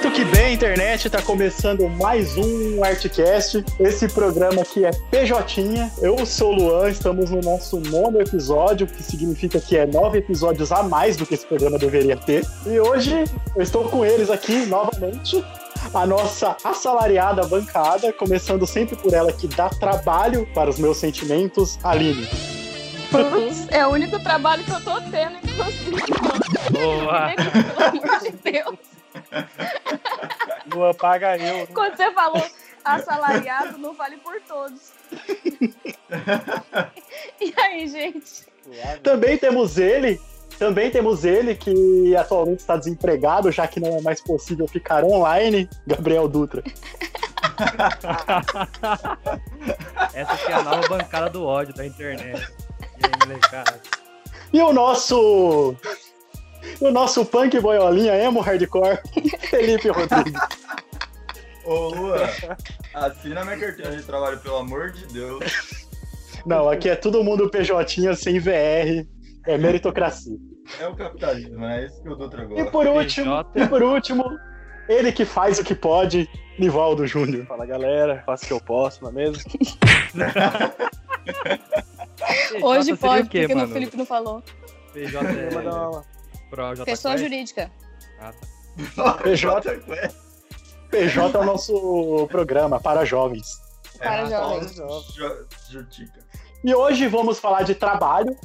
Muito que bem, internet, está começando mais um Artcast. Esse programa aqui é PJ. Eu sou o Luan, estamos no nosso nono episódio, que significa que é nove episódios a mais do que esse programa deveria ter. E hoje eu estou com eles aqui novamente. A nossa assalariada bancada, começando sempre por ela que dá trabalho para os meus sentimentos, Aline. Putz, é o único trabalho que eu tô tendo, inclusive. Boa! Pelo amor de Deus. Lua paga eu. Quando você falou assalariado, não vale por todos. E aí, gente? Também temos ele, também temos ele que atualmente está desempregado, já que não é mais possível ficar online, Gabriel Dutra. Essa aqui é a nova bancada do ódio da internet. E aí, molecada? E o nosso o nosso punk boiolinha emo hardcore, Felipe Rodrigues. Ô, Lua, assina minha carteira de trabalho, pelo amor de Deus. Não, aqui é todo mundo PJ sem VR, é meritocracia. É o capitalismo, é isso que o Dutra E gosta. por último, e por último, ele que faz o que pode, Nivaldo Júnior. Fala galera, faço o que eu posso, não é mesmo? Hoje PJ pode, o quê, porque mano? o Felipe não falou. PJ é... J Pessoa Quest? jurídica. Ah, tá. PJ. PJ é o nosso programa para jovens. Para É, jovens. Jo- Jutica. E hoje vamos falar de trabalho.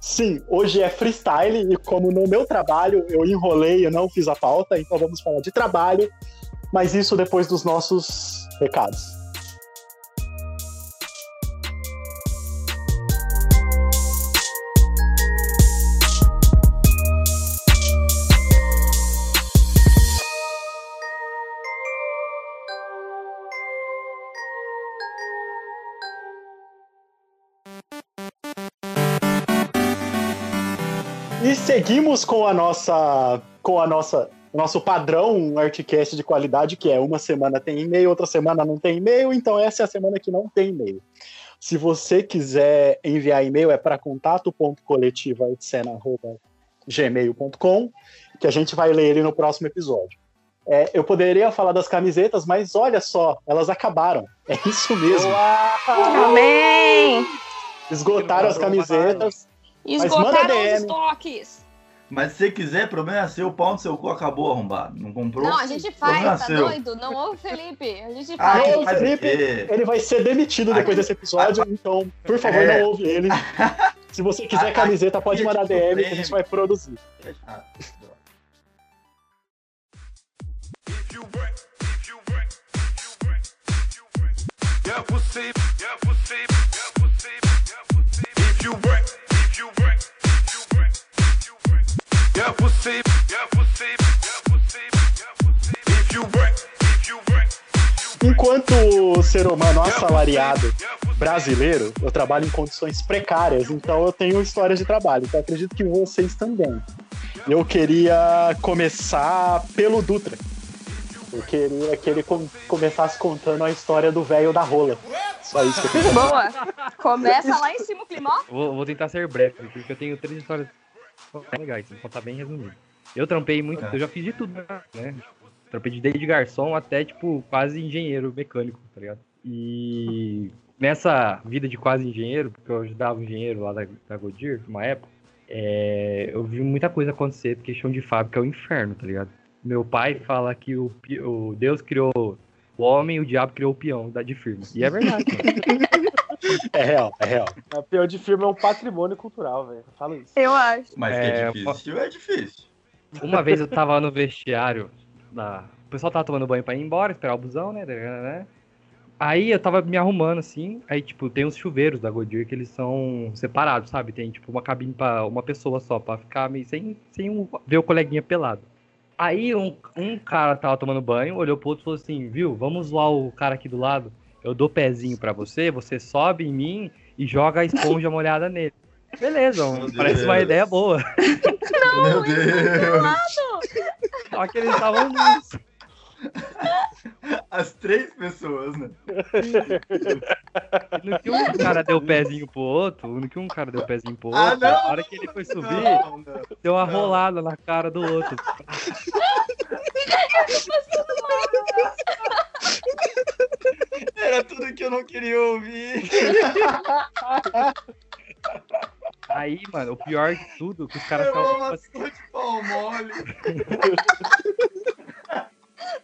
Sim, hoje é freestyle e como no meu trabalho eu enrolei, eu não fiz a pauta, então vamos falar de trabalho, mas isso depois dos nossos recados. Seguimos com a nossa com a nossa nosso padrão Artcast de qualidade, que é uma semana tem e-mail, outra semana não tem e-mail, então essa é a semana que não tem e-mail. Se você quiser enviar e-mail, é para contato.coletivaartesana.gmail.com, que a gente vai ler ele no próximo episódio. É, eu poderia falar das camisetas, mas olha só, elas acabaram. É isso mesmo. Amém! Esgotaram as camisetas. Esgotaram os estoques. Mas se você quiser, problema é seu, o pau no seu cu acabou arrombado. Não comprou? Não, a gente faz, tá seu. doido? Não ouve, Felipe. A gente Ah, faz. Não, faz o Felipe, quê? Ele vai ser demitido depois desse episódio, então, por favor, É. não ouve ele. Se você quiser camiseta, pode é mandar DM que a gente vai produzir. Ser humano assalariado brasileiro, eu trabalho em condições precárias, então eu tenho histórias de trabalho. Então acredito que vocês também. Eu queria começar pelo Dutra. Eu queria que ele com- começasse contando a história do velho da rola. Só isso que eu queria. Boa. Começa lá em cima o climó. Vou, vou tentar ser breve, porque eu tenho três histórias legais, vou contar bem resumido. Eu trampei muito, É. eu já fiz de tudo, né? Trampei de desde garçom até, tipo, quase engenheiro mecânico, tá ligado? E nessa vida de quase engenheiro, porque eu ajudava o engenheiro lá da, da Goodyear, uma época, é, eu vi muita coisa acontecer, porque chão de fábrica é o inferno, tá ligado? Meu pai fala que o, o Deus criou o homem e o diabo criou o peão da de firma. E é verdade, mano. É real, é real. A pior de firma é um patrimônio cultural, velho. Eu falo isso. Eu acho. Mas que É, é difícil, é difícil. Uma vez eu tava no vestiário, da... o pessoal tava tomando banho pra ir embora, esperar o busão, né? né? Aí eu tava me arrumando assim, aí tipo, tem os chuveiros da Goodyear que eles são separados, sabe? Tem tipo uma cabine pra uma pessoa só, pra ficar meio sem, sem um- ver o coleguinha pelado. Aí um, um cara tava tomando banho, olhou pro outro e falou assim, viu, vamos zoar o cara aqui do lado, eu dou pezinho pra você, você sobe em mim e joga a esponja molhada nele. Beleza, Meu parece uma Deus. ideia boa. Meu Deus! Só que eles estavam nisso. As três pessoas, né? No que um cara deu pezinho pro outro, no que um cara deu pezinho pro outro, Ah, não! na hora que ele foi subir, Não, não. deu uma rolada na cara do outro. Era tudo que eu não queria ouvir. Aí, mano, o pior de tudo, que os caras estavam. Tipo, pau mole.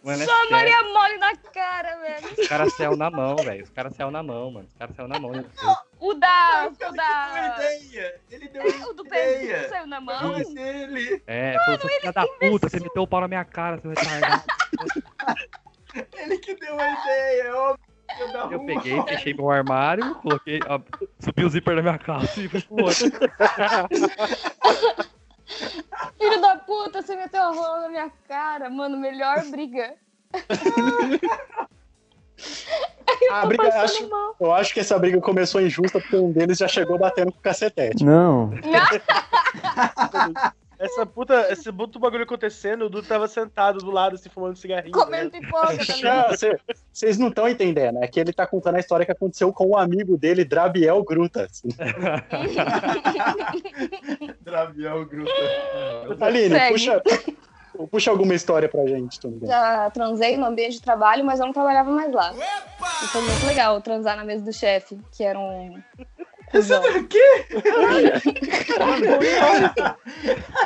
mano, é Só sério, Maria mole na cara, velho. os caras saiu na mão, velho. Os caras saiu na mão, mano. Os caras saiu na mão. O da. O Ele deu uma da. ideia. Ele deu uma O do Pedro ideia. saiu na mão. Não é dele. É, falou, seu filho da puta, você meteu o pau na minha cara, seu retardado. Ele que deu a ideia, ó. da Eu rua. peguei, fechei meu armário, coloquei, ó, subi o zíper da minha calça e fui pro outro. Filho da puta, você meteu a rola na minha cara, mano. Melhor briga. A briga, acho, mal. eu acho que essa briga começou injusta porque um deles já chegou batendo com o cacetete. Não. Essa puta, esse puto bagulho acontecendo, o Dudu tava sentado do lado, assim, fumando cigarrinho. Comendo né? pipoca, tá ligado? Não, cê- Vocês não estão entendendo, é que ele tá contando a história que aconteceu com um amigo dele, Drabiel Grutas. Drabiel Gruta. Aline, Segue. puxa, puxa alguma história pra gente também. Já transei no ambiente de trabalho, mas eu não trabalhava mais lá. E foi muito legal transar na mesa do chefe, que era um. Cuzão.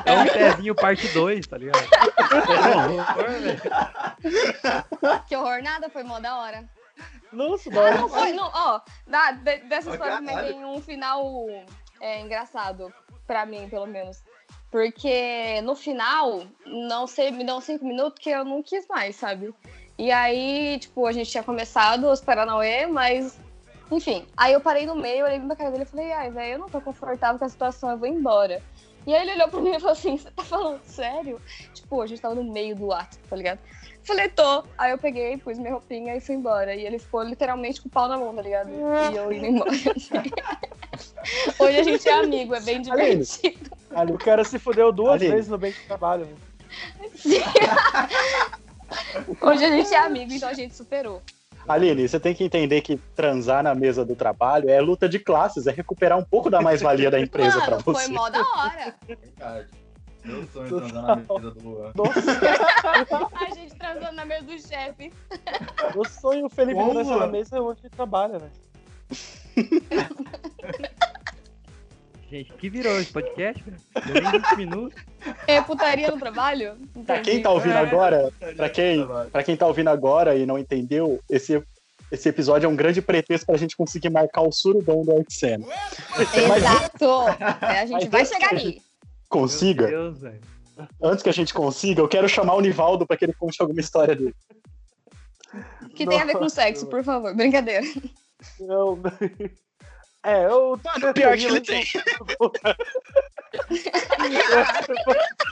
É um pezinho parte 2, tá ligado? Que horror, nada, foi mó da hora. Nossa, Ah, da hora. não foi, não, ó, da, de- dessa história também tem um final é, engraçado, pra mim, pelo menos. Porque no final, não sei, me dão cinco minutos que eu não quis mais, sabe? E aí, tipo, a gente tinha começado os Paranauê, mas. Enfim, aí eu parei no meio, olhei pra cara dele e falei, ai, velho, eu não tô confortável com a situação, eu vou embora. E aí ele olhou pra mim e falou assim, você tá falando sério? Tipo, a gente tava no meio do ato, tá ligado? Falei, tô. Aí eu peguei, pus minha roupinha e fui embora. E ele ficou literalmente com o pau na mão, tá ligado? E eu indo embora. Hoje a gente é amigo, é bem divertido. O cara se fudeu duas Aline. vezes no bem de trabalho. velho. Hoje a gente é amigo, então a gente superou. Aline, você tem que entender que transar na mesa do trabalho é luta de classes, é recuperar um pouco da mais-valia da empresa pra Mano, foi você. mó da hora. Meu sonho é transar na mesa do Luan. A gente transando na mesa do chefe. Eu sonho o Felipe dançando na mesa onde ele trabalha, né? Gente, que virou esse podcast, velho? Deu nem 20 minutos. É putaria no trabalho? Pra Entendi. quem tá ouvindo É. agora, pra quem, pra quem tá ouvindo agora e não entendeu, esse, esse episódio é um grande pretexto pra gente conseguir marcar o surubão do Artsena. Exato. É, a gente Mas vai chegar ali. Consiga? Meu Deus, velho. Antes que a gente consiga, eu quero chamar o Nivaldo pra que ele conte alguma história dele. Que tem a ver com Nossa, sexo, por favor. Brincadeira. Eu... É, eu. Mano, pior que ele tem.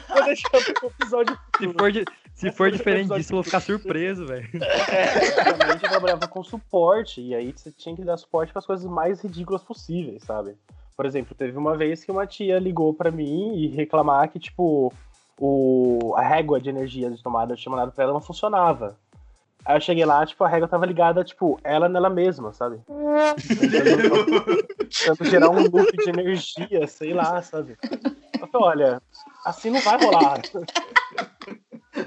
Vou deixar pro episódio Se for, de- se for diferente disso, eu vou ficar surpreso, velho. Antigamente eu trabalhava com suporte, e aí você tinha que dar suporte para as coisas mais ridículas possíveis, sabe? Por exemplo, teve uma vez que uma tia ligou para mim e reclamar que, tipo, o, a régua de energia de tomada mandado pra ela não funcionava. Aí eu cheguei lá, tipo, a régua tava ligada, tipo, ela nela mesma, sabe? Tentando gerar um loop de energia, sei lá, sabe? Eu falei, olha, assim não vai rolar.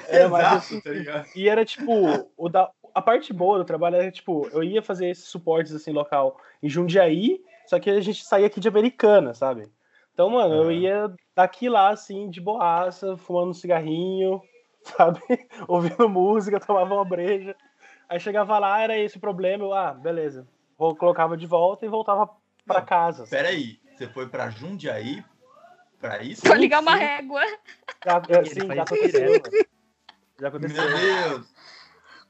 É, mas Exato, assim, tá ligado? e era tipo, o da, a parte boa do trabalho era tipo, eu ia fazer esses suportes assim local em Jundiaí, só que a gente saía aqui de Americana, sabe? Então, mano, eu ia daqui lá assim, de boaça, fumando um cigarrinho, sabe? Ouvindo música, tomava uma breja. Aí chegava lá, era esse o problema, eu, ah, beleza. Vou, colocava de volta e voltava pra Não, casa. Pera aí, você foi pra Jundiaí pra isso? Pra ligar uma sim. régua. Já, é, sim, já aconteceu. Já Meu aconteceu. Deus!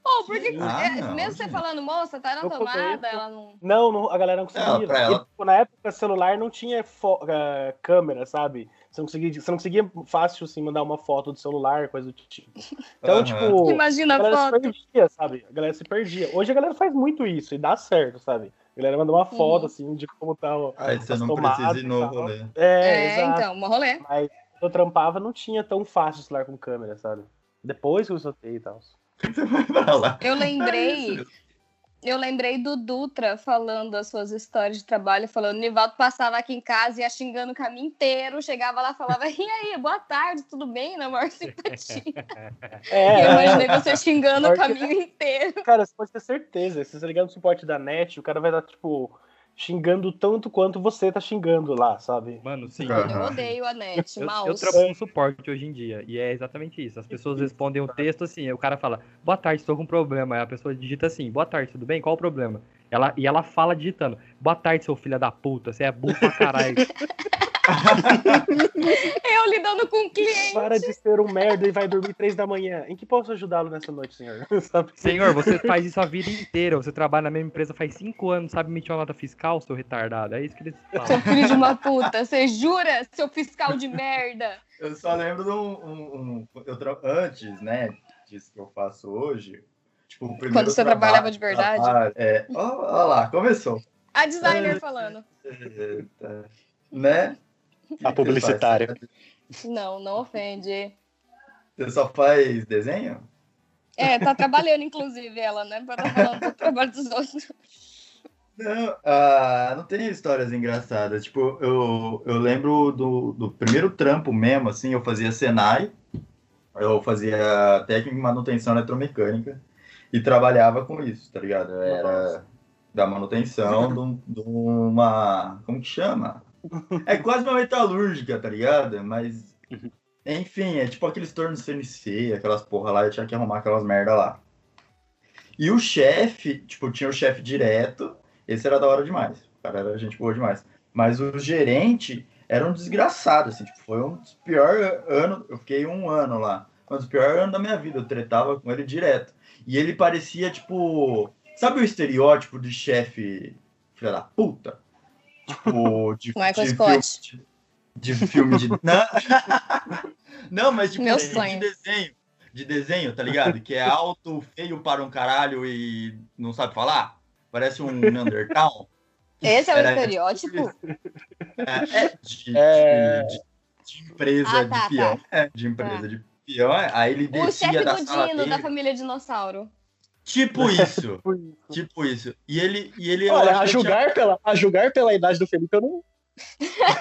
Ô, porque Ah, é, não, mesmo você falando, moça, tá na Eu tomada, ela não. Não, não, a galera não conseguia. Pra ela- E, tipo, na época, celular não tinha eh, câmera, sabe? Você não, conseguia, você não conseguia fácil, assim, mandar uma foto do celular, coisa do tipo. Então, Aham. tipo, Imagina a a galera se foto. perdia, sabe? A galera se perdia. Hoje a galera faz muito isso e dá certo, sabe? A galera manda uma foto, Uhum. assim, de como tá o... Aí você não precisa ir no rolê. É, É, exato. então, um rolê. Mas quando eu trampava, não tinha tão fácil o celular com câmera, sabe? Depois que eu soltei e tal. Eu lembrei Eu lembrei do Dutra falando as suas histórias de trabalho, falando, o Nivaldo passava aqui em casa e ia xingando o caminho inteiro, chegava lá e falava, e aí, boa tarde, tudo bem? Na maior simpatia. É, eu imaginei você xingando o caminho inteiro. Cara, você pode ter certeza. Se você ligar no suporte da net, o cara vai estar, tipo, xingando tanto quanto você tá xingando lá, sabe? Mano, sim. Cara. Eu odeio a net, Eu, eu mouse. trabalho com suporte hoje em dia, e é exatamente isso. As pessoas respondem um texto assim, aí o cara fala, boa tarde, estou com um problema. Aí a pessoa digita assim, boa tarde, tudo bem? Qual o problema? Ela, e ela fala digitando, boa tarde, seu filho da puta, você é burro pra caralho. Eu lidando com o cliente. Para de ser um merda e vai dormir três da manhã. Em que posso ajudá-lo nessa noite, senhor? Sabe? Senhor, você faz isso a vida inteira, você trabalha na mesma empresa faz cinco anos, sabe emitir uma nota fiscal, seu retardado? É isso que eles Seu falam. filho de uma puta, você jura, seu fiscal de merda? Eu só lembro de um. um- um- eu tra- Antes, né, disso que eu faço hoje. Tipo, o primeiro Quando você trabalho- trabalhava de verdade? trabalho- É, ó lá, começou. A designer falando. Eita, né? A publicitária. Não, não ofende. Você só faz desenho? É, tá trabalhando, inclusive, ela, né? Pra tá falando do trabalho dos outros. Não, ah, não tem histórias engraçadas. Tipo, eu, eu lembro do, do primeiro trampo mesmo, assim, eu fazia Senai, eu fazia técnica em manutenção eletromecânica e trabalhava com isso, tá ligado? Eu Era da manutenção de, um- uma. Como que chama? É quase uma metalúrgica, tá ligado? Mas. Enfim, é tipo aqueles tornos CNC, aquelas porra lá, eu tinha que arrumar aquelas merda lá. E o chefe, tipo, tinha o chefe direto, esse era da hora demais. O cara era gente boa demais. Mas o gerente era um desgraçado, assim, tipo, foi um dos piores anos. Eu fiquei um ano lá. Um dos piores anos da minha vida. Eu tretava com ele direto. E ele parecia, tipo. Sabe o estereótipo de chefe filha da puta? Tipo, de, Michael de Scott. filme de, de filme de. Não, não mas tipo, Meu de, sonho. de desenho. De desenho, tá ligado? Que é alto, feio para um caralho e não sabe falar. Parece um Neandertal. Esse é o Era- estereótipo? É, é, de, É. de- de empresa Ah, tá, de peão. É, de empresa Tá. de peão. é. Aí ele O descia chefe da do sala Dino, dele. da família Dinossauro. Tipo isso. Por isso. tipo isso. E ele. E ele Olha, a eu tinha- julgar, pela, a julgar pela idade do Felipe, eu não.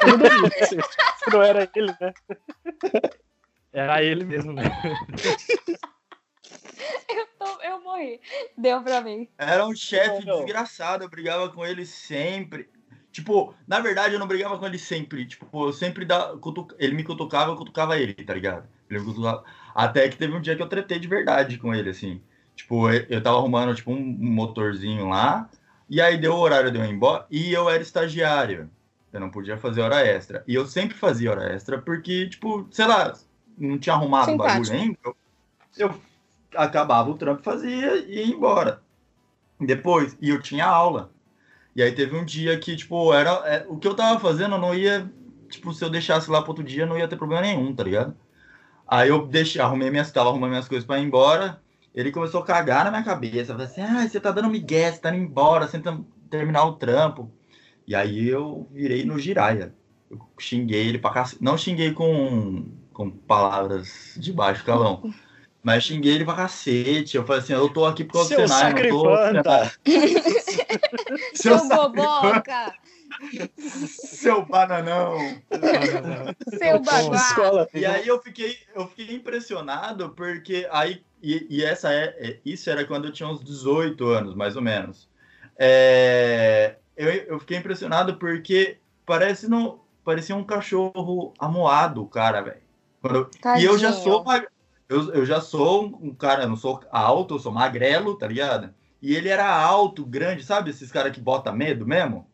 Eu não duvido. assim. Não era ele, né? Era ele mesmo, né? Eu, tô- eu morri. Deu pra mim. Era um chefe desgraçado, eu brigava com ele sempre. Tipo, na verdade eu não brigava com ele sempre. Tipo, eu sempre da, cutu- ele me cutucava, eu cutucava ele, tá ligado? Ele me cutucava. Até que teve um dia que eu tretei de verdade com ele, assim. Tipo, eu, tava arrumando tipo, um motorzinho lá, e aí deu o horário de eu ir embora, e eu era estagiário. Eu não podia fazer hora extra. E eu sempre fazia hora extra porque, tipo, sei lá, não tinha arrumado o bagulho ainda. Eu, eu acabava o trampo, fazia e ia embora. Depois, e eu tinha aula. E aí teve um dia que, tipo, era, é, o que eu tava fazendo não ia, tipo, se eu deixasse lá pro outro dia, não ia ter problema nenhum, tá ligado? Aí eu deixei, arrumei minhas, tava arrumando minhas coisas pra ir embora. Ele começou a cagar na minha cabeça. Falei assim, ah, você tá dando migué, você tá indo embora, tá terminar o trampo. E aí eu virei no giraia. Eu xinguei ele pra cacete. Não xinguei com, com palavras de baixo calão. Mas xinguei ele pra cacete. Eu falei assim, eu tô aqui por causa Seu do Senai, não tô... Seu Seu, boboca! seu bananão. Seu baguá! Escola. E aí eu fiquei, eu fiquei impressionado porque aí e, e essa é, é- isso era quando eu tinha uns 18 anos, mais ou menos. É, eu, eu fiquei impressionado porque parece no, parecia um cachorro amoado, o cara, velho. E eu já sou eu, eu já sou um cara, eu não sou alto, eu sou magrelo, tá ligado? E ele era alto, grande, sabe? Esses caras que bota medo mesmo.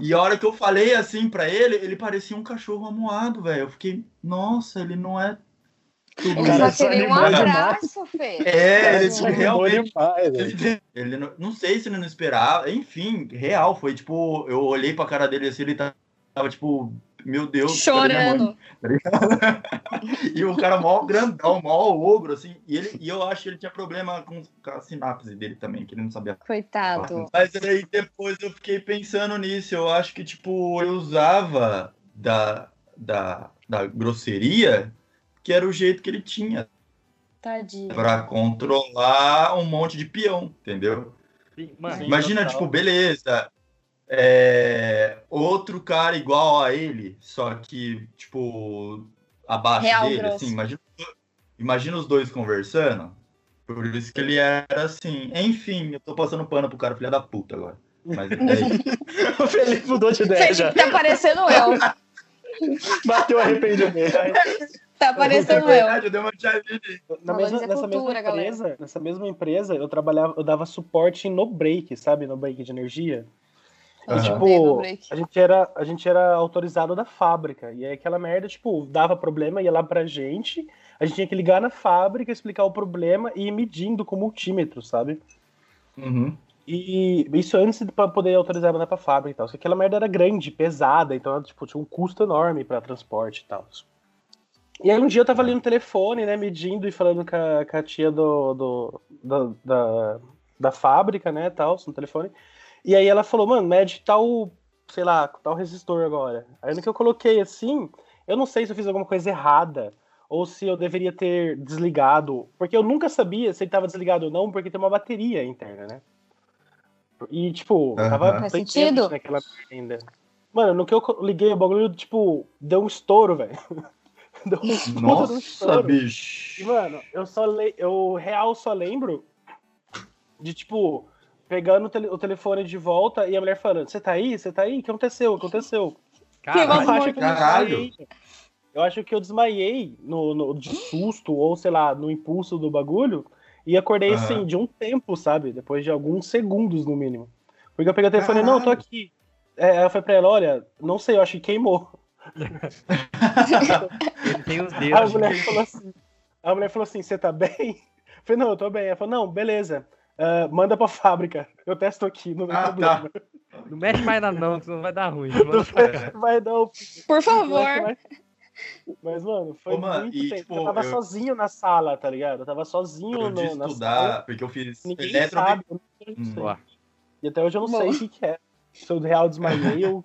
E a hora que eu falei assim pra ele, ele parecia um cachorro amuado, velho. Eu fiquei, nossa, ele não é tudo Ele cara só queria um abraço, Fê. É, ele Desanimou realmente. demais, velho. Ele, ele não, não sei se ele não esperava. Enfim, real, foi tipo, eu olhei pra cara dele assim, ele tava, tipo, meu Deus, cadê minha mãe? Chorando. E o cara mó grandão, mó ogro, assim. E, ele, e eu acho que ele tinha problema com, a sinapse dele também, que ele não sabia Coitado. Mas aí depois eu fiquei pensando nisso. Eu acho que, tipo, eu usava da, da, da grosseria, que era o jeito que ele tinha Tadinho. pra controlar um monte de peão, entendeu? Sim, Mano. Imagina, total. tipo, beleza. É, outro cara igual a ele, só que, tipo, abaixo Real dele, grosso. assim, imagina, imagina os dois conversando. Por isso que ele era assim. Enfim, eu tô passando pano pro cara, filha da puta agora. Mas é. O Felipe mudou de ideia já. Tá parecendo eu. Bateu arrependimento. Tá parecendo eu. verdade, eu dei uma. Na mesma, é nessa, cultura, mesma galera. empresa, nessa mesma empresa, eu trabalhava, eu dava suporte no break, sabe? No break de energia. E, tipo, a gente, era, a gente era autorizado da fábrica. E aí aquela merda, tipo, dava problema, ia lá pra gente. A gente tinha que ligar na fábrica, explicar o problema e ir medindo com multímetro, sabe? Uhum. E isso antes pra poder autorizar mandar pra fábrica e tal. Só que aquela merda era grande, pesada, então tipo, tinha um custo enorme pra transporte e tal. E aí um dia eu tava ali no telefone, né, medindo e falando com a, com a tia do, do- da, da, da fábrica, né, tal, no telefone. E aí ela falou, mano, mede tal, sei lá, tal resistor agora. Aí no que eu coloquei assim, eu não sei se eu fiz alguma coisa errada ou se eu deveria ter desligado, porque eu nunca sabia se ele tava desligado ou não, porque tem uma bateria interna, né? E, tipo, tava Faz bem sentido. naquela ainda. Mano, no que eu liguei o bagulho, tipo, deu um estouro, velho. deu um um Nossa, estouro. E, bicho. mano, eu só le... eu real só lembro de, tipo, pegando o, tele- o telefone de volta e a mulher falando, você tá aí? Você tá aí? O que aconteceu? O que aconteceu? Que eu acho que eu caralho. desmaiei. Eu acho que eu desmaiei no, no- de susto, ou sei lá, no impulso do bagulho, e acordei Aham. assim, de um tempo, sabe? Depois de alguns segundos, no mínimo. Porque eu peguei o telefone e não, eu tô Caralho. aqui. É, ela foi pra ela, olha, não sei, eu acho que queimou. ele tem os Aí a dedos. mulher falou assim, a mulher falou assim, você tá bem? Eu falei, não, eu tô bem. Ela falou, não, beleza. Ah, manda pra fábrica. Eu testo aqui, não Ah, problema. Não mexe mais na não, que senão vai dar ruim. Vai não, Por favor. Mas, mano, foi Ô, mano, muito e, tempo. tipo, eu tava eu- sozinho na sala, tá ligado? Eu tava sozinho Eu no, na estudar, sala. porque eu fiz Ninguém eletro... sabe. Eu não Hum. E até hoje eu não sei o que, que é. Se eu real desmaiei ou.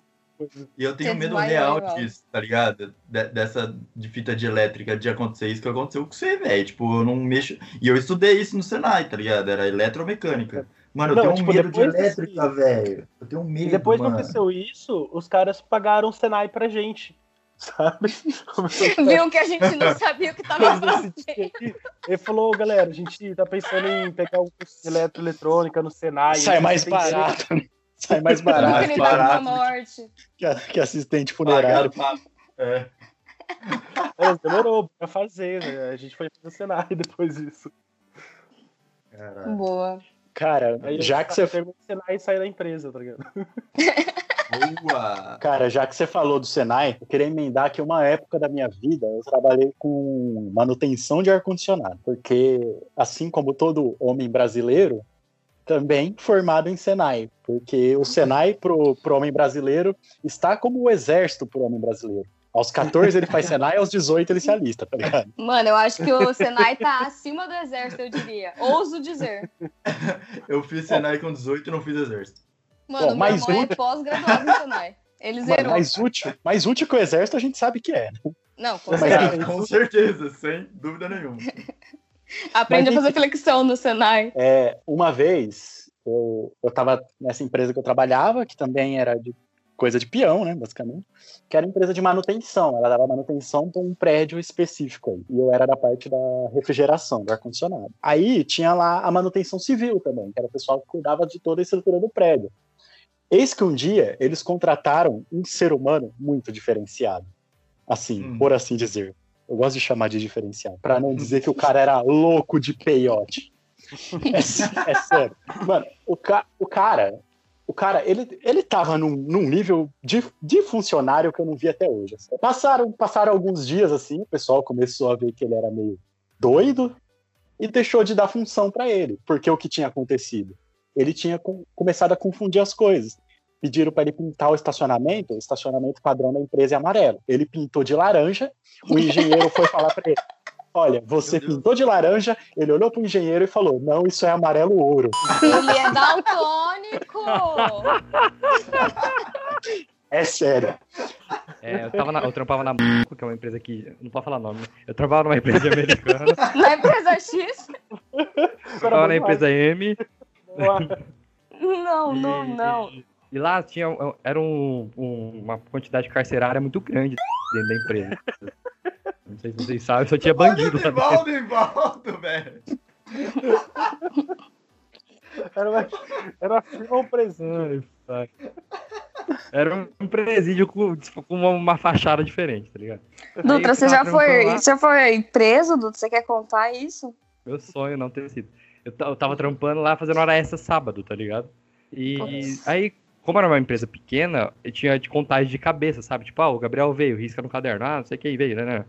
E eu tenho Você medo real disso, tá ligado? De- dessa de fita de elétrica, de acontecer isso que aconteceu com você, velho. Tipo, eu não mexo. E eu estudei isso no Senai, tá ligado? Era eletromecânica. Mano, eu Não, tenho tipo, um medo de elétrica, velho. Eu tenho um medo. E depois que mano. aconteceu isso, os caras pagaram o Senai pra gente. Sabe? Viu que a gente não sabia o que tava fazendo. Ele falou, galera, a gente tá pensando em pegar um curso de eletroeletrônica no Senai. Sai mais Tem que- barato. né? Sai mais barato a barato. morte. que, que assistente funerário. É. É, demorou pra fazer, né? A gente foi fazer Senai depois disso. Caralho. Boa. Cara, Aí eu já que você terminei o Senai e saí da empresa, tá ligado? Boa! Cara, já que você falou do Senai, eu queria emendar que uma época da minha vida eu trabalhei com manutenção de ar-condicionado, porque assim como todo homem brasileiro, também formado em Senai, porque o Senai pro, pro homem brasileiro está como o exército pro homem brasileiro. Aos 14 ele faz Senai, aos 18 ele se alista, tá ligado? Mano, eu acho que o Senai tá acima do exército, eu diria. Ouso dizer. Eu fiz Senai com 18 e não fiz exército. Mano, Bom, meu mais irmão um- é pós-graduado no Senai. Ele Mano, zerou. mais útil, mais útil que o exército a gente sabe que é. Não, com Mas-. Com certeza, sem dúvida nenhuma. Aprende Mas a fazer flexão no Senai. É, uma vez, eu, eu tava nessa empresa que eu trabalhava, que também era de coisa de peão, né, basicamente, que era empresa de manutenção. Ela dava manutenção para um prédio específico aí. E eu era da parte da refrigeração, do ar-condicionado. Aí tinha lá a manutenção civil também, que era o pessoal que cuidava de toda a estrutura do prédio. Eis que um dia eles contrataram um ser humano muito diferenciado. Assim, Hum. por assim dizer. Eu gosto de chamar de diferenciado, para não dizer que o cara era louco de peiote. É, é sério. Mano, o, ca o cara, o cara, ele, ele tava num, num nível de, de funcionário que eu não vi até hoje. assim. Passaram, passaram alguns dias assim, o pessoal começou a ver que ele era meio doido e deixou de dar função para ele, porque o que tinha acontecido? Ele tinha com- começado a confundir as coisas. Pediram para ele pintar o estacionamento, o estacionamento padrão da empresa é amarelo. Ele pintou de laranja, o engenheiro foi falar para ele: Olha, você pintou de laranja. Ele olhou pro engenheiro e falou: Não, isso é amarelo ouro. Ele é daltônico! É sério. É, eu, tava na- eu trampava na que é uma empresa que. Não pode falar nome. né? Eu trabalhava numa empresa americana. Na empresa X, Eu trabalhava na empresa M. Não, não, não. E, e lá tinha era um- um- uma quantidade carcerária muito grande dentro da empresa. Não sei se vocês sabem, só tinha bandido lá dentro. E volta, velho. Era uma, era um presídio. Ai. Era um presídio com, tipo, com uma, uma fachada diferente, tá ligado? Dutra, Aí você já foi, lá. já foi preso, Dutra? Você quer contar isso? Meu sonho não ter sido. Eu, eu tava trampando lá fazendo hora extra sábado, tá ligado? E Putz. aí, como era uma empresa pequena, eu tinha de contagem de cabeça, sabe? Tipo, ah, o Gabriel veio, risca no caderno. Ah, não sei quem veio, né, né?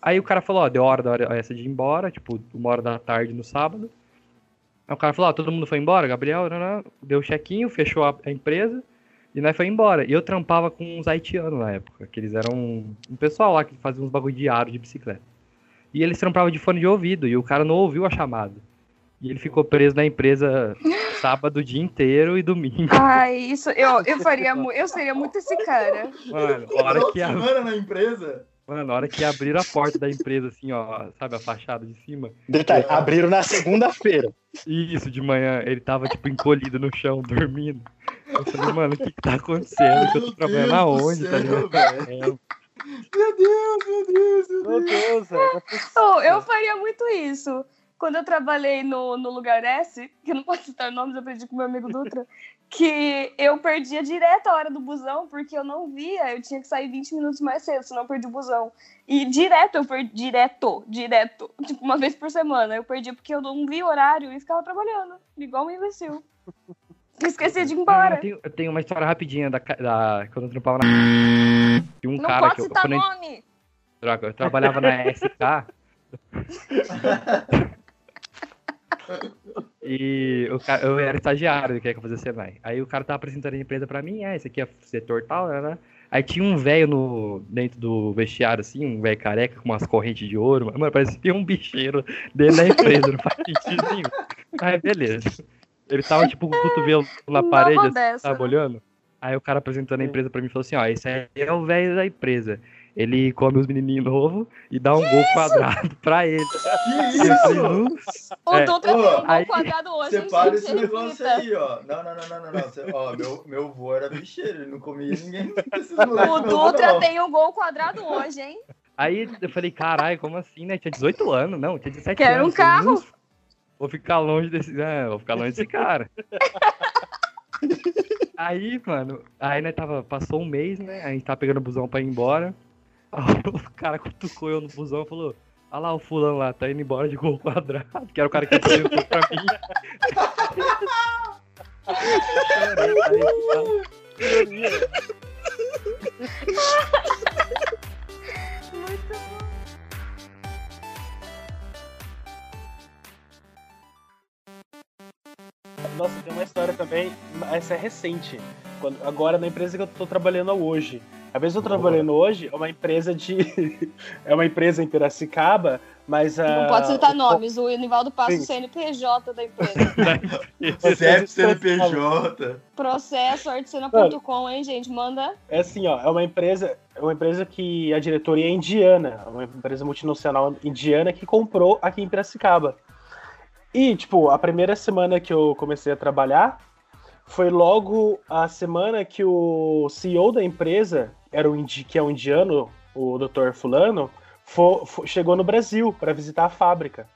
Aí o cara falou, ó, deu hora da hora essa de ir embora, tipo, uma hora da tarde no sábado. Aí o cara falou, ó, todo mundo foi embora, Gabriel, né, né, deu o chequinho, fechou a, a empresa e nós foi embora. E eu trampava com uns haitianos na época, que eles eram um, um pessoal lá que fazia uns bagulho diário de bicicleta. E eles trampavam de fone de ouvido e o cara não ouviu a chamada. E ele ficou preso na empresa sábado o dia inteiro e domingo. Ai, isso, eu, eu faria, eu seria muito esse cara. Mano, a hora que, a, semana na empresa. mano, a hora que abriram a porta da empresa, assim, ó, sabe, a fachada de cima. Detalhe, abriram na segunda-feira. Isso, de manhã, ele tava, tipo, encolhido no chão, dormindo. Eu falei, mano, o que que tá acontecendo? Que eu tô Meu trabalhando Deus do aonde, tá ligado? velho. É, Meu Deus, meu Deus, meu Meu Deus. Deus, velho. Oh, eu faria muito isso. Quando eu trabalhei no, no Lugar S, que eu não posso citar nomes, eu aprendi com meu amigo Dutra, que eu perdia direto a hora do busão, porque eu não via, eu tinha que sair 20 minutos mais cedo, senão eu perdi o busão. E direto, eu perdi, direto, direto, tipo, uma vez por semana, eu perdi porque eu não vi o horário e ficava trabalhando, igual um imbecil. Esqueci de ir eu, embora. tenho, eu tenho uma história rapidinha da, da quando eu trampava na. De um Não cara pode que eu, citar eu, nome! droga, eu trabalhava na SK. E o cara, eu era estagiário que ia fazer Senai. Aí o cara tava apresentando a empresa pra mim, ah, esse aqui é setor tal, né, né? Aí tinha um velho no dentro do vestiário, assim, um velho careca com umas correntes de ouro. Mano, parecia um bicheiro dentro da empresa, não faz sentido nenhum. Aí, beleza. Ele tava, tipo, com o cotovelo na Nova parede, assim, dessa, tava né? olhando. Aí o cara apresentando a empresa pra mim falou assim, ó, esse aí é o velho da empresa. Ele come os menininhos novos e dá um gol quadrado pra ele. Que isso? O É. Dutra Ô, tem um gol aí- quadrado hoje, hein, Separa esse negócio aí, ó. Não, não, não, não, não, não. Você- ó, meu, meu vô era bicheiro, ele não comia ninguém. Esses moleques O Dutra tem um gol quadrado hoje, hein? Aí eu falei, caralho, como assim, né? Tinha 18 anos, não, tinha 17 Quero anos. um Falei, carro. "Nossa, Vou ficar longe desse. É, vou ficar longe desse cara. aí, mano, aí né, tava, passou um mês, né? A gente tava pegando o busão pra ir embora. O cara cutucou eu no busão e falou: Olha lá o fulano lá, tá indo embora de gol quadrado, que era o cara que apresentou pra mim. Nossa, tem uma história também, essa é recente. Quando, agora na empresa que eu tô trabalhando hoje. A vez eu Boa. trabalhando hoje é uma empresa de. é uma empresa em Piracicaba, mas a. Não pode citar o- nomes. O Nivaldo passa o Sim. CNPJ da empresa. CEP, CNPJ. Processo artesana.com, hein, gente? Manda. É assim, ó, é uma empresa, é uma empresa que a diretoria é indiana, é uma empresa multinacional indiana que comprou aqui em Piracicaba. E, tipo, a primeira semana que eu comecei a trabalhar foi logo a semana que o CEO da empresa, era o indi, que é um indiano, o Dr. Fulano, fo- fo- chegou no Brasil para visitar a fábrica.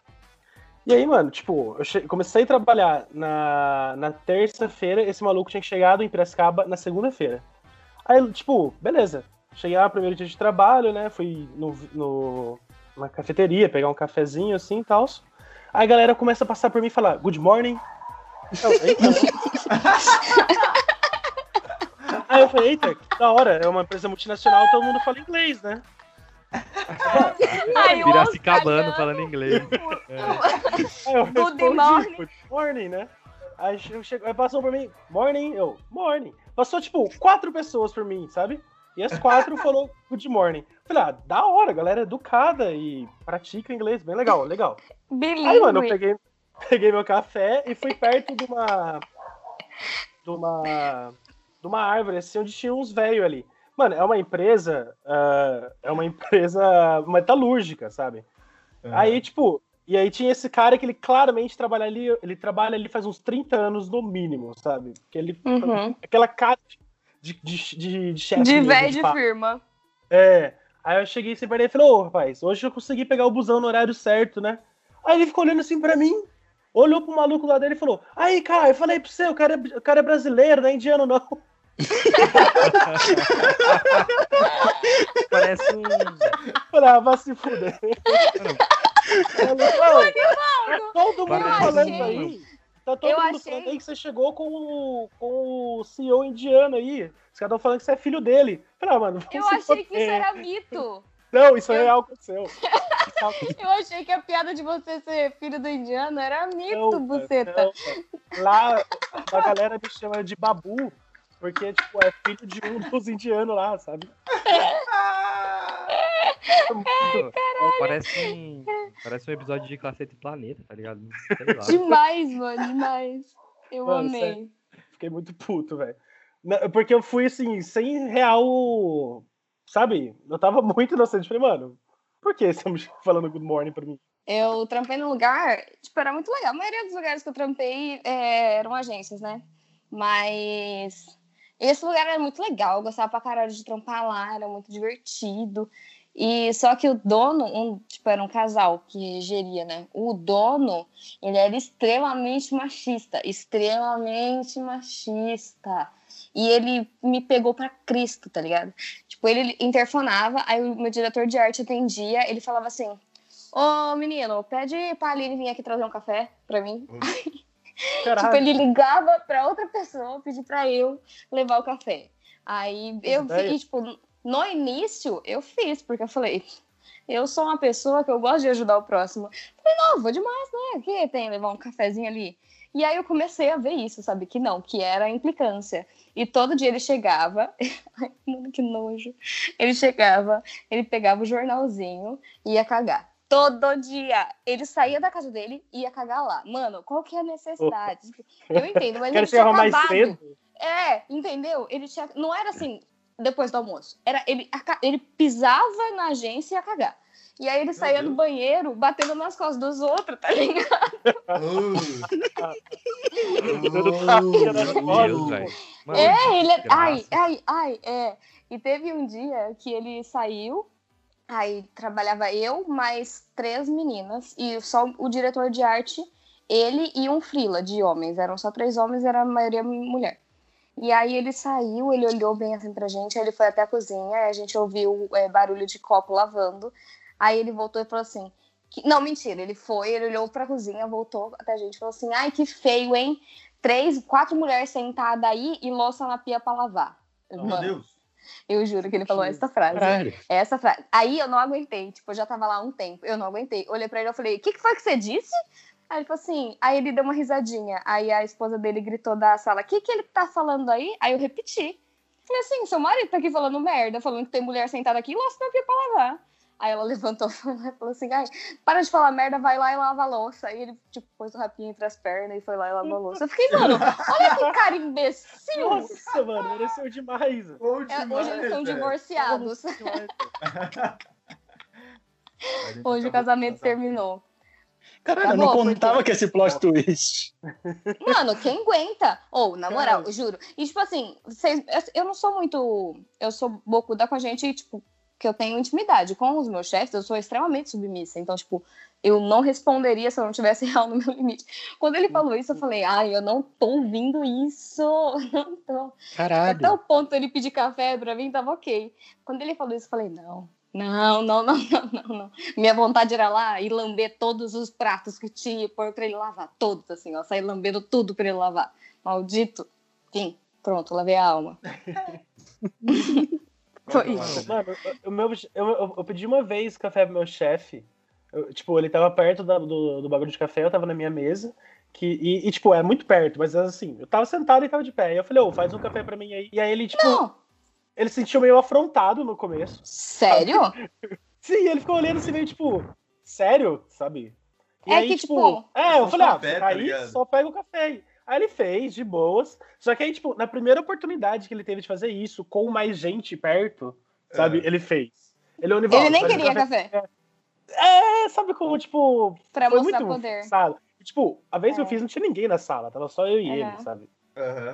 E aí, mano, tipo, eu che- comecei a trabalhar na, na terça-feira, esse maluco tinha chegado em Piracicaba na segunda-feira. Aí, tipo, beleza. Cheguei lá no primeiro dia de trabalho, né? Fui no, no, na cafeteria pegar um cafezinho assim e tal. Aí a galera começa a passar por mim e falar, good morning. Né? Aí eu falei, eita, que da hora, é uma empresa multinacional, todo mundo fala inglês, né? Aí, o Piracicabano Oscar falando inglês. Aí eu Good respondi, morning. Good morning, né? Aí, che- chegou, aí passou por mim, morning, eu, morning. Passou, tipo, quatro pessoas por mim, sabe? E as quatro falou good morning. Falei, ah, da hora, galera é educada e pratica inglês, bem legal, legal. Bilíngue. Aí, mano, eu peguei, peguei meu café e fui perto de uma. de uma. De uma árvore, assim, onde tinha uns velhos ali. Mano, é uma empresa. ah, é uma empresa metalúrgica, sabe? Aí, tipo, E aí tinha esse cara que ele claramente trabalha ali, ele trabalha ali faz uns 30 anos no mínimo, sabe? Que ele Uhum. aquela cara de, de, de, de chefe. De véio de fa- firma. É. Aí eu cheguei sem perder e falei, ô rapaz, hoje eu consegui pegar o busão no horário certo, né? Aí ele ficou olhando assim pra mim, olhou pro maluco lá dele e falou: Aí, cara, eu falei pra você, o cara é, o cara é brasileiro, não é indiano, não. Parece um. Ah, vai se fuder. Ela, "Ô, Todo mundo Parece falando um- aí. Tá todo Eu mundo achei- falando aí que você chegou com o, com o CEO indiano aí. Os caras estão falando que você é filho dele. Ah, mano, Eu achei que foder. isso era mito. Não, isso é real aconteceu. Eu achei que a piada de você ser filho do indiano era mito, Não, buceta. não. Lá a galera me chama de babu, porque, tipo, é filho de um dos indianos lá, sabe? Pô, parece um. Parece um episódio de Cacete Planeta, tá ligado? Sei lá. Demais, mano, demais. Eu Mano, amei. Fiquei muito puto, velho. Porque eu fui, assim, sem real. Sabe? Eu tava muito inocente. Falei, mano, por que estamos falando good morning pra mim? Eu trampei num lugar, tipo, era muito legal. A maioria dos lugares que eu trampei é, eram agências, né? Mas esse lugar era muito legal. Eu gostava pra caralho de trampar lá, era muito divertido. E só que o dono, um, tipo, era um casal que geria, né? O dono, ele era extremamente machista, extremamente machista. E ele me pegou pra Cristo, tá ligado? Tipo, ele interfonava, aí o meu diretor de arte atendia, ele falava assim: Ô menino, pede pra Aline vir aqui trazer um café pra mim. Caralho. Tipo, ele ligava pra outra pessoa, pedir pra eu levar o café. Aí eu fiquei, tipo, no início eu fiz, porque eu falei, eu sou uma pessoa que eu gosto de ajudar o próximo. Falei, não, vou demais, né? O que tem levar um cafezinho ali? E aí eu comecei a ver isso, sabe? Que não, que era a implicância. E todo dia ele chegava, ai, que nojo. Ele chegava, ele pegava o jornalzinho e ia cagar. Todo dia. Ele saía da casa dele e ia cagar lá. Mano, qual que é a necessidade? Eu entendo, mas Quero ele tinha mais acabado. cedo. É, entendeu? Ele tinha. Não era assim, depois do almoço. Era, ele, ele pisava na agência e ia cagar. E aí ele saía do banheiro batendo nas costas dos outros, tá ligado? É, ele. que Ai, ai, ai, é. E teve um dia que ele saiu, aí trabalhava eu, mais três meninas, e só o diretor de arte, ele e um frila de homens. Eram só três homens, era a maioria mulher. E aí ele saiu, ele olhou bem assim pra gente, ele foi até a cozinha, a gente ouviu é, barulho de copo lavando. Aí ele voltou e falou assim. que- Não, mentira, ele foi, ele olhou pra cozinha, voltou até a gente e falou assim: ai, que feio, hein? Três, quatro mulheres sentadas aí e louça na pia pra lavar. Meu Deus. Eu juro que ele falou essa frase. Caralho. Essa frase. Aí eu não aguentei. Tipo, eu já tava lá há um tempo. Eu não aguentei. Olhei pra ele e falei, o que, que foi que você disse? Aí ele falou assim. Aí ele deu uma risadinha. Aí a esposa dele gritou da sala: O que, que ele tá falando aí? Aí eu repeti. Falei assim: seu marido tá aqui falando merda, falando que tem mulher sentada aqui e louça na pia pra lavar. Aí ela levantou e falou assim: Ai, para de falar merda, vai lá e lava a louça. Aí ele, tipo, pôs o rapinho entre as pernas e foi lá e lavou a louça. Eu fiquei, mano, olha que cara imbecil. Nossa, mano, mereceu demais. Bom É, demais, hoje eles são divorciados. Demais. Hoje o casamento terminou. Caralho, eu Acabou, não porque- contava com esse plot twist. Mano, quem aguenta? Ou, na moral, eu juro. E, tipo assim, vocês, eu não sou muito. Eu sou bocuda com a gente, tipo, que eu tenho intimidade com os meus chefes, eu sou extremamente submissa. Então, tipo, eu não responderia se eu não tivesse real no meu limite. Quando ele falou isso, eu falei, ai, eu não tô ouvindo isso. Não tô. Caralho. Até o ponto dele pedir café pra mim, tava ok. Quando ele falou isso, eu falei, não. Não, não, não, não, não, não. Minha vontade era lá e lamber todos os pratos que tinha e pôr pra ele lavar. Todos, assim, ó. Sair lambendo tudo pra ele lavar. Maldito. Enfim, pronto, lavei a alma. Foi isso. Mano, o meu, eu, eu, pedi uma vez café pro meu chefe. Tipo, ele tava perto da- do, do bagulho de café, eu tava na minha mesa. Que, e, e, tipo, é muito perto, mas assim, eu tava sentado e tava de pé. E eu falei, ô, faz um café pra mim aí. E aí ele, tipo, Não, ele se sentiu meio afrontado no começo. sério? Sim, ele ficou olhando assim, meio tipo, sério, sabe? E É aí, que, tipo, é, eu falei, ah, café, tá aí ligado? só pega o café aí. Aí ele fez, de boas. Só que aí, tipo, na primeira oportunidade que ele teve de fazer isso, com mais gente perto, sabe, É. ele fez. Ele, Onivaldo, Ele nem queria café. É, sabe como, tipo, Pra foi mostrar muito poder. forçado. Tipo, a vez que eu É. fiz não tinha ninguém na sala, tava só eu e É. ele, sabe?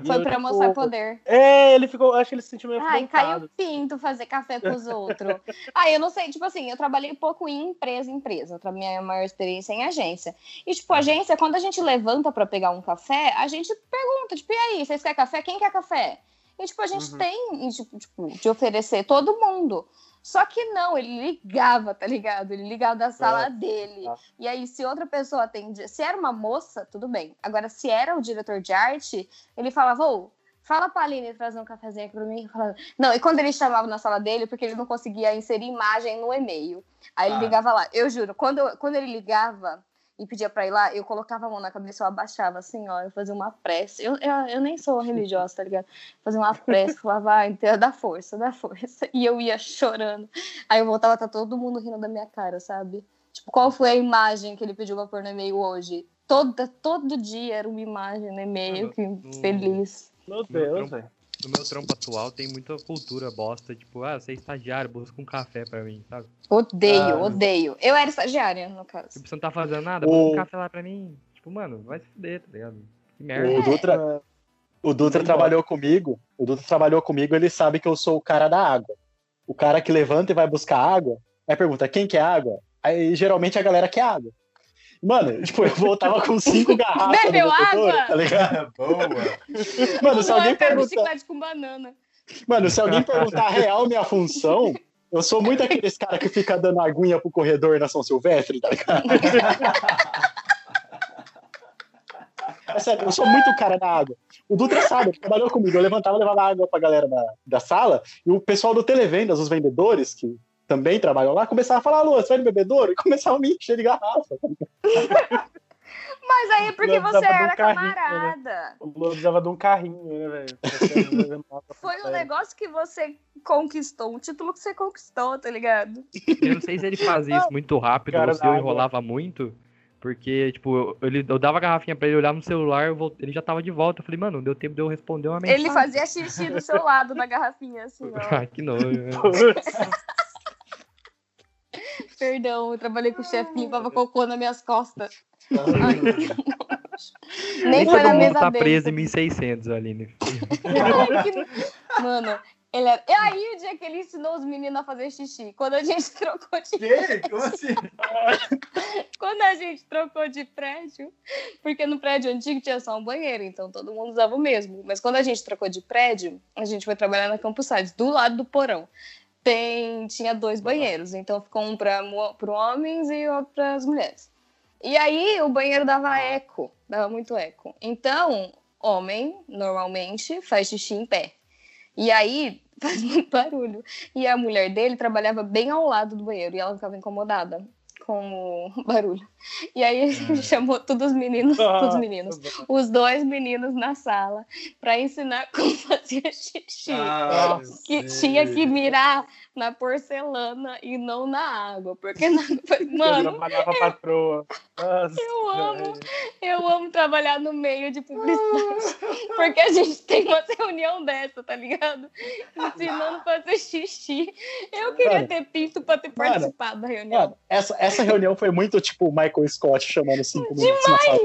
E Foi pra tipo, mostrar poder. É, ele ficou, acho que ele se sentiu meio Ai, caiu afrontado. pinto fazer café com os outros. Ah, eu não sei, tipo assim, eu trabalhei pouco em empresa, empresa, pra minha maior experiência em agência. E, tipo, agência, quando a gente levanta pra pegar um café, a gente pergunta, tipo, e aí, vocês querem café? Quem quer café? E, tipo, a gente Uhum. tem, tipo, tipo, de oferecer todo mundo. Só que não, ele ligava, tá ligado? Ele ligava da sala dele. Ah. E aí, se outra pessoa atendia, se era uma moça, tudo bem. Agora, se era o diretor de arte, ele falava, ô, fala pra Aline trazer um cafezinho aqui pra mim. Falava, não, e quando ele chamava na sala dele, porque ele não conseguia inserir imagem no e-mail. Aí ele Ah. ligava lá. Eu juro, quando, quando ele ligava e pedia pra ir lá, eu colocava a mão na cabeça, eu abaixava assim, ó, eu fazia uma prece. Eu, eu, eu nem sou religiosa, tá ligado? Fazia uma prece, falava, vai, então, dá força, dá força. E eu ia chorando. Aí eu voltava, tá todo mundo rindo da minha cara, sabe? Tipo, qual foi a imagem que ele pediu pra pôr no e-mail hoje? Toda, todo dia era uma imagem no e-mail, que Hum. feliz. Meu Deus, velho. No meu trampo atual tem muita cultura bosta, tipo, ah, você é estagiário, busca um café pra mim, sabe? Odeio, Ah. odeio. Eu era estagiária, no caso. Tipo, você não tá fazendo nada, O- busca um café lá pra mim. Tipo, mano, vai se fuder, tá ligado? Que merda. O Dutra, o Dutra trabalhou comigo. O Dutra trabalhou comigo, ele sabe que eu sou o cara da água. O cara que levanta e vai buscar água, aí pergunta quem quer água? Aí geralmente a galera quer água. Mano, tipo, eu voltava com cinco garrafas Bebeu água? tá ligado? Boa. Mano, se alguém perguntar, bicicleta com banana. mano, se alguém perguntar a real minha função, eu sou muito aqueles cara que fica dando aguinha pro corredor na São Silvestre, tá ligado? É sério, eu sou muito cara da água. O Dutra sabe, ele trabalhou comigo. Eu levantava e levava água pra galera da, da sala. E o pessoal do Televendas, os vendedores, que também trabalham lá, começava a falar: Lu, você vai no bebedouro? E começava a me encher de garrafa. Mas aí é porque você um era carrinho, né? camarada. O Lula precisava de um carrinho, né, velho? Foi um negócio que você conquistou, um título que você conquistou, tá ligado? Eu não sei se ele fazia isso muito rápido Cara ou se eu enrolava muito. Porque, tipo, eu, ele, eu dava a garrafinha pra ele olhar no celular, eu vol- ele já tava de volta. Eu falei, mano, deu tempo de eu responder uma mensagem. Ele fazia xixi do seu lado na garrafinha, assim, ó. Ah, que nojo. Perdão, eu trabalhei com o chefe que limpava cocô nas minhas costas. Nojo. Nem foi na mesa tá preso em 1600, Aline. Mano, ele era... E aí o dia que ele ensinou os meninos a fazer xixi? Quando a gente trocou de Que? Como assim? Quando a gente trocou de prédio, porque no prédio antigo tinha só um banheiro, então todo mundo usava o mesmo. Mas quando a gente trocou de prédio, a gente foi trabalhar na Campus Sales, do lado do porão. Tem, tinha dois banheiros, então ficou um para homens e outro para as mulheres. E aí o banheiro dava eco, dava muito eco. Então, homem, normalmente, faz xixi em pé. E aí faz muito barulho. E a mulher dele trabalhava bem ao lado do banheiro e ela ficava incomodada com o barulho. E aí a gente chamou todos os meninos, todos os meninos, os dois meninos na sala para ensinar como fazer xixi. Ah, que sei. tinha que mirar na porcelana e não na água, porque na... Eu mano, a patroa. Eu amo, eu amo trabalhar no meio de publicidade, porque a gente tem uma reunião dessa, tá ligado? Ensinando a fazer xixi. Eu queria ter pinto pra ter participado da reunião. Mano, essa, essa reunião foi muito tipo o Michael Scott chamando cinco minutos na sala.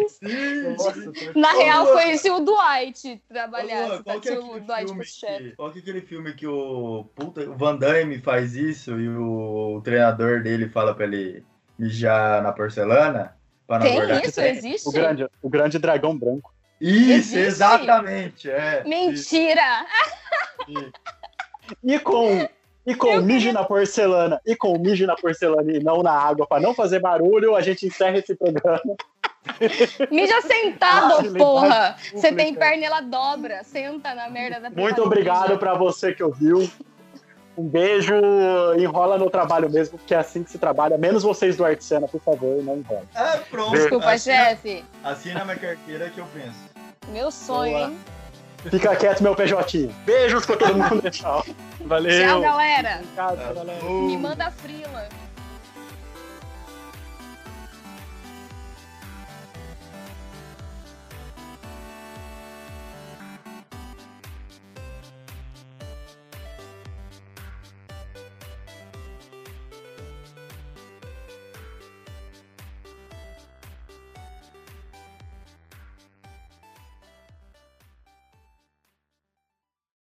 Tô- Na Ô, real, Luan. foi se o Dwight trabalhasse, tá? qual que é o Dwight chefe. qual que é aquele filme que o, puta, o Van Damme faz isso e o, treinador dele fala pra ele mijar na porcelana? Pra não Tem engordar? isso? Existe? O grande, o grande dragão branco. Isso, Existe? exatamente. É. Mentira! E com, e com Eu mijo na porcelana, e com mijo na porcelana e não na água, pra não fazer barulho, a gente encerra esse programa. Mija sentado, porra! Você tem perna, ela dobra. Senta na merda da Muito privada e obrigado pra você que ouviu. Um beijo, enrola no trabalho mesmo, porque é assim que se trabalha. Menos vocês do Arte Cena, por favor, não enrola. É, pronto. Desculpa, assina, chefe. assina minha carteira que eu penso. Meu sonho, Boa. hein? Fica quieto, meu PJ. Beijos pra todo mundo. Tchau. Valeu. Tchau, galera. Obrigado, galera. Me manda frila.